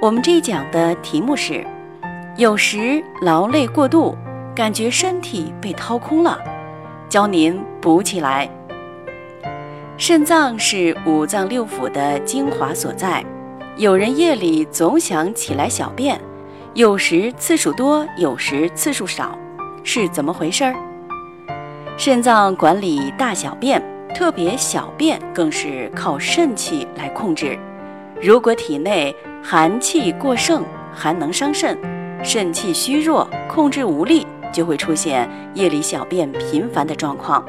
我们这一讲的题目是：有时劳累过度，感觉身体被掏空了，教您补起来。肾脏是五脏六腑的精华所在，有人夜里总想起来小便，有时次数多，有时次数少，是怎么回事儿？肾脏管理大小便，特别小便更是靠肾气来控制。如果体内寒气过盛，寒能伤肾，肾气虚弱，控制无力，就会出现夜里小便频繁的状况。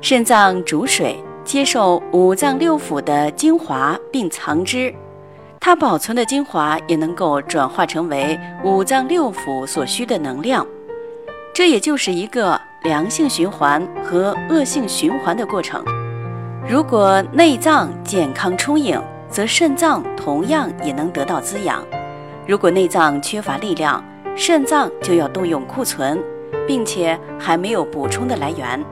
肾脏主水，接受五脏六腑的精华并藏之，它保存的精华也能够转化成为五脏六腑所需的能量。这也就是一个良性循环和恶性循环的过程。如果内脏健康充盈，则肾脏同样也能得到滋养。如果内脏缺乏力量，肾脏就要动用库存，并且还没有补充的来源。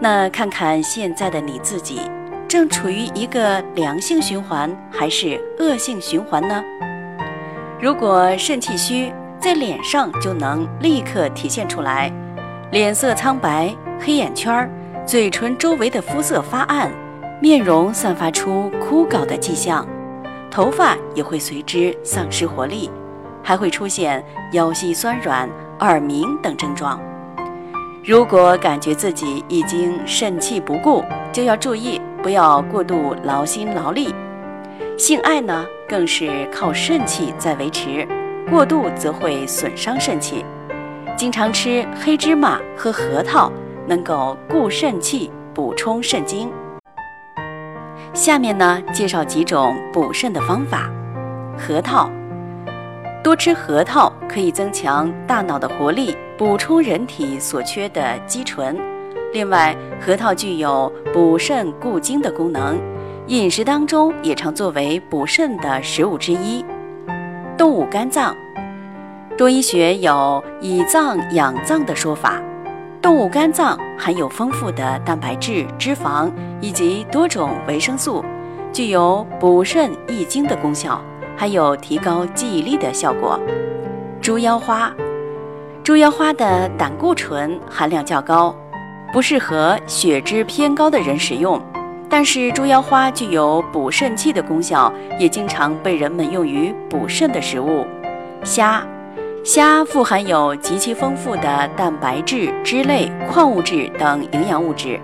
那看看现在的你自己，正处于一个良性循环还是恶性循环呢？如果肾气虚，在脸上就能立刻体现出来，脸色苍白、黑眼圈，嘴唇周围的肤色发暗。面容散发出枯槁的迹象，头发也会随之丧失活力，还会出现腰膝酸软、耳鸣等症状。如果感觉自己已经肾气不顾，就要注意不要过度劳心劳力。性爱呢，更是靠肾气在维持，过度则会损伤肾气。经常吃黑芝麻和核桃，能够固肾气、补充肾精。下面呢，介绍几种补肾的方法。核桃，多吃核桃可以增强大脑的活力，补充人体所缺的肌醇。另外，核桃具有补肾固精的功能，饮食当中也常作为补肾的食物之一。动物肝脏，中医学有以脏养脏的说法。动物肝脏含有丰富的蛋白质、脂肪以及多种维生素，具有补肾益精的功效，还有提高记忆力的效果。猪腰花，猪腰花的胆固醇含量较高，不适合血脂偏高的人食用。但是猪腰花具有补肾气的功效，也经常被人们用于补肾的食物。虾。虾富含有极其丰富的蛋白质、脂类、矿物质等营养物质，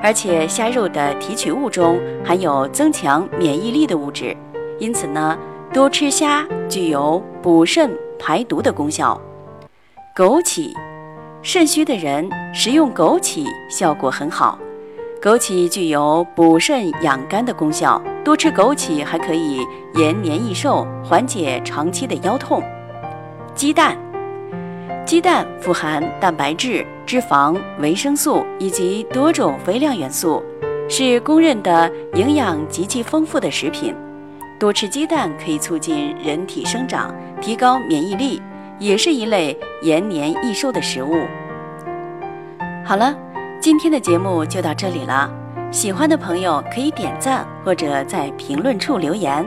而且虾肉的提取物中含有增强免疫力的物质，因此呢，多吃虾具有补肾排毒的功效。枸杞，肾虚的人食用枸杞效果很好。枸杞具有补肾养肝的功效，多吃枸杞还可以延年益寿，缓解长期的腰痛。鸡蛋，鸡蛋富含蛋白质、脂肪、维生素以及多种微量元素，是公认的营养极其丰富的食品。多吃鸡蛋可以促进人体生长，提高免疫力，也是一类延年益寿的食物。好了，今天的节目就到这里了。喜欢的朋友可以点赞或者在评论处留言。